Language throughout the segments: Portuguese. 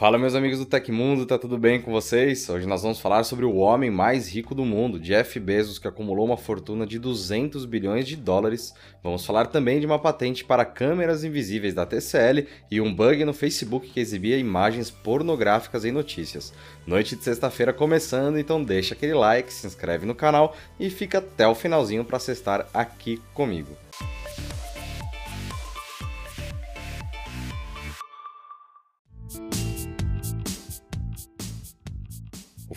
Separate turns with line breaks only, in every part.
Fala meus amigos do Tecmundo, tá tudo bem com vocês? Hoje nós vamos falar sobre o homem mais rico do mundo, Jeff Bezos, que acumulou uma fortuna de 200 bilhões de dólares. Vamos falar também de uma patente para câmeras invisíveis da TCL e um bug no Facebook que exibia imagens pornográficas em notícias. Noite de sexta-feira começando, então deixa aquele like, se inscreve no canal e fica até o finalzinho para estar aqui comigo. O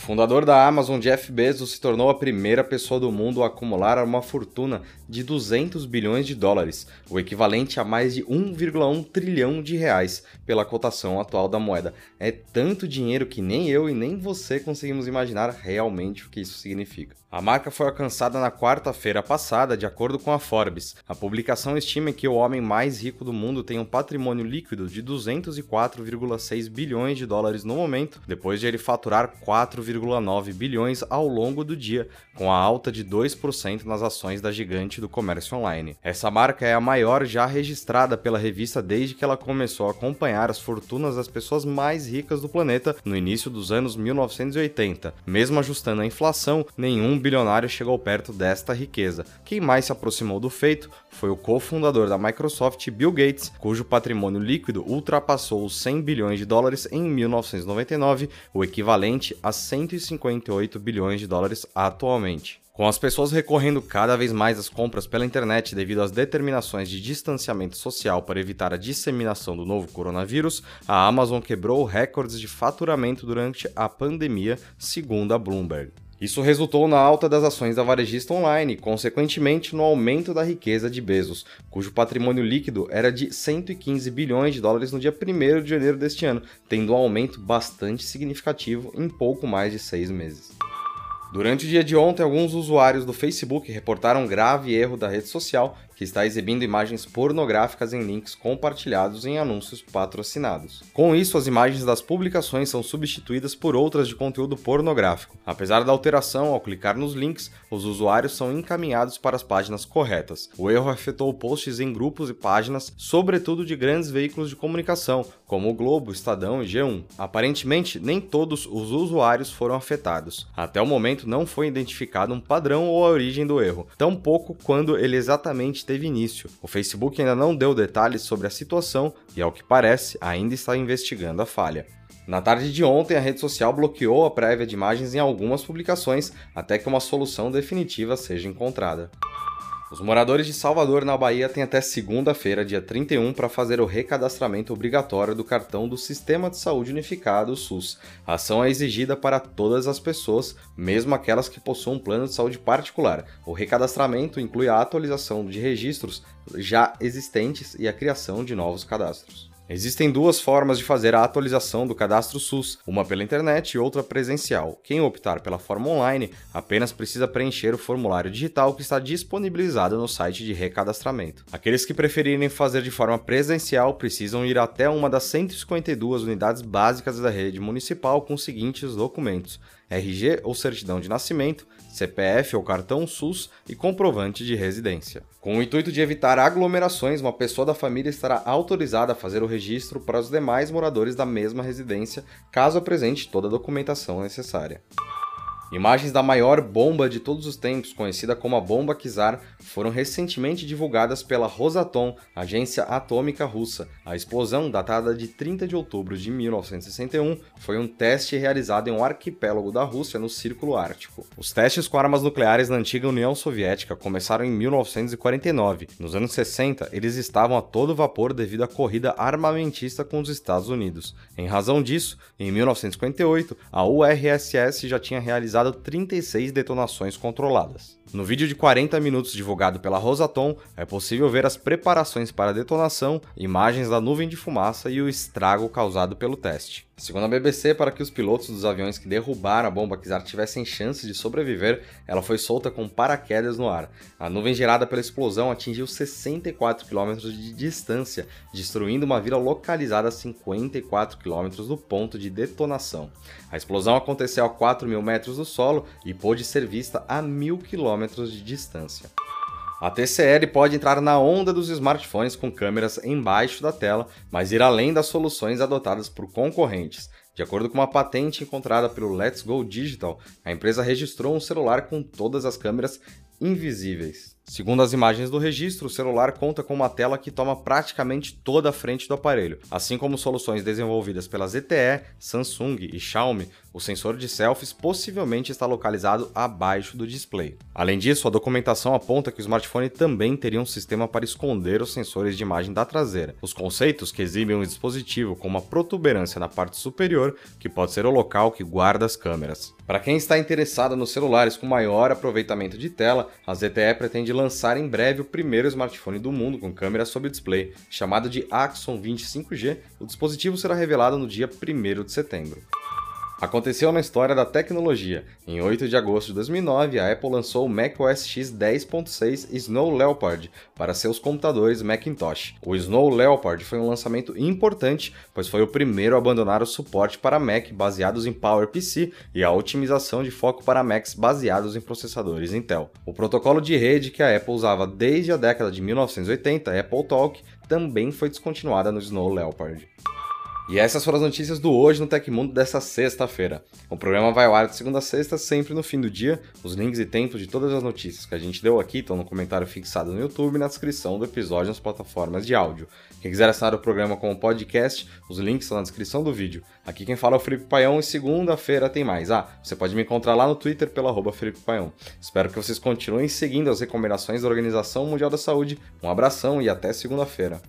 fundador da Amazon, Jeff Bezos, se tornou a primeira pessoa do mundo a acumular uma fortuna de 200 bilhões de dólares, o equivalente a mais de 1,1 trilhão de reais pela cotação atual da moeda. É tanto dinheiro que nem eu e nem você conseguimos imaginar realmente o que isso significa. A marca foi alcançada na quarta-feira passada, de acordo com a Forbes. A publicação estima que o homem mais rico do mundo tem um patrimônio líquido de 204,6 bilhões de dólares no momento, depois de ele faturar 4,9 bilhões ao longo do dia, com a alta de 2% nas ações da gigante do comércio online. Essa marca é a maior já registrada pela revista desde que ela começou a acompanhar as fortunas das pessoas mais ricas do planeta no início dos anos 1980. Mesmo ajustando a inflação, nenhum bilionário chegou perto desta riqueza. Quem mais se aproximou do feito foi o cofundador da Microsoft, Bill Gates, cujo patrimônio líquido ultrapassou os 100 bilhões de dólares em 1999, o equivalente a 158 bilhões de dólares atualmente. Com as pessoas recorrendo cada vez mais às compras pela internet devido às determinações de distanciamento social para evitar a disseminação do novo coronavírus, a Amazon quebrou recordes de faturamento durante a pandemia, segundo a Bloomberg. Isso resultou na alta das ações da varejista online consequentemente, no aumento da riqueza de Bezos, cujo patrimônio líquido era de 115 bilhões de dólares no dia 1 de janeiro deste ano, tendo um aumento bastante significativo em pouco mais de seis meses. Durante o dia de ontem, alguns usuários do Facebook reportaram um grave erro da rede social que está exibindo imagens pornográficas em links compartilhados em anúncios patrocinados. Com isso, as imagens das publicações são substituídas por outras de conteúdo pornográfico. Apesar da alteração, ao clicar nos links, os usuários são encaminhados para as páginas corretas. O erro afetou posts em grupos e páginas, sobretudo de grandes veículos de comunicação, como o Globo, Estadão e G1. Aparentemente, nem todos os usuários foram afetados. Até o momento, não foi identificado um padrão ou a origem do erro, tampouco quando ele exatamente teve início. O Facebook ainda não deu detalhes sobre a situação e, ao que parece, ainda está investigando a falha. Na tarde de ontem, a rede social bloqueou a prévia de imagens em algumas publicações até que uma solução definitiva seja encontrada. Os moradores de Salvador, na Bahia, têm até segunda-feira, dia 31, para fazer o recadastramento obrigatório do cartão do Sistema de Saúde Unificado, SUS. A ação é exigida para todas as pessoas, mesmo aquelas que possuam um plano de saúde particular. O recadastramento inclui a atualização de registros já existentes e a criação de novos cadastros. Existem duas formas de fazer a atualização do cadastro SUS, uma pela internet e outra presencial. Quem optar pela forma online apenas precisa preencher o formulário digital que está disponibilizado no site de recadastramento. Aqueles que preferirem fazer de forma presencial precisam ir até uma das 152 unidades básicas da rede municipal com os seguintes documentos: RG ou certidão de nascimento, CPF ou cartão SUS e comprovante de residência. Com o intuito de evitar aglomerações, uma pessoa da família estará autorizada a fazer o registro para os demais moradores da mesma residência, caso apresente toda a documentação necessária. Imagens da maior bomba de todos os tempos, conhecida como a bomba Kizar, foram recentemente divulgadas pela Rosatom, agência atômica russa. A explosão, datada de 30 de outubro de 1961, foi um teste realizado em um arquipélago da Rússia no Círculo Ártico. Os testes com armas nucleares na antiga União Soviética começaram em 1949. Nos anos 60, eles estavam a todo vapor devido à corrida armamentista com os Estados Unidos. Em razão disso, em 1958, a URSS já tinha realizado realizado 36 detonações controladas. No vídeo de 40 minutos divulgado pela Rosatom, é possível ver as preparações para a detonação, imagens da nuvem de fumaça e o estrago causado pelo teste. Segundo a BBC, para que os pilotos dos aviões que derrubaram a bomba Kizar tivessem chance de sobreviver, ela foi solta com paraquedas no ar. A nuvem gerada pela explosão atingiu 64 km de distância, destruindo uma vila localizada a 54 km do ponto de detonação. A explosão aconteceu a 4 mil metros do solo e pôde ser vista a 1000 km de distância. A TCL pode entrar na onda dos smartphones com câmeras embaixo da tela, mas ir além das soluções adotadas por concorrentes. De acordo com uma patente encontrada pelo Let's Go Digital, a empresa registrou um celular com todas as câmeras invisíveis. Segundo as imagens do registro, o celular conta com uma tela que toma praticamente toda a frente do aparelho. Assim como soluções desenvolvidas pela ZTE, Samsung e Xiaomi, o sensor de selfies possivelmente está localizado abaixo do display. Além disso, a documentação aponta que o smartphone também teria um sistema para esconder os sensores de imagem da traseira. Os conceitos que exibem um dispositivo com uma protuberância na parte superior, que pode ser o local que guarda as câmeras. Para quem está interessado nos celulares com maior aproveitamento de tela, a ZTE pretende lançar em breve o primeiro smartphone do mundo com câmera sob display, chamado de Axon 25G. O dispositivo será revelado no dia 1 de setembro. Aconteceu na história da tecnologia. Em 8 de agosto de 2009, a Apple lançou o macOS X 10.6 Snow Leopard para seus computadores Macintosh. O Snow Leopard foi um lançamento importante, pois foi o primeiro a abandonar o suporte para Mac baseados em PowerPC e a otimização de foco para Macs baseados em processadores Intel. O protocolo de rede que a Apple usava desde a década de 1980, Apple Talk, também foi descontinuada no Snow Leopard. E essas foram as notícias do Hoje no Tecmundo dessa sexta-feira. O programa vai ao ar de segunda a sexta, sempre no fim do dia. Os links e tempos de todas as notícias que a gente deu aqui estão no comentário fixado no YouTube e na descrição do episódio nas plataformas de áudio. Quem quiser assinar o programa como podcast, os links estão na descrição do vídeo. Aqui quem fala é o Felipe Paião e segunda-feira tem mais. Ah, você pode me encontrar lá no Twitter pelo arroba Felipe Paião. Espero que vocês continuem seguindo as recomendações da Organização Mundial da Saúde. Um abração e até segunda-feira.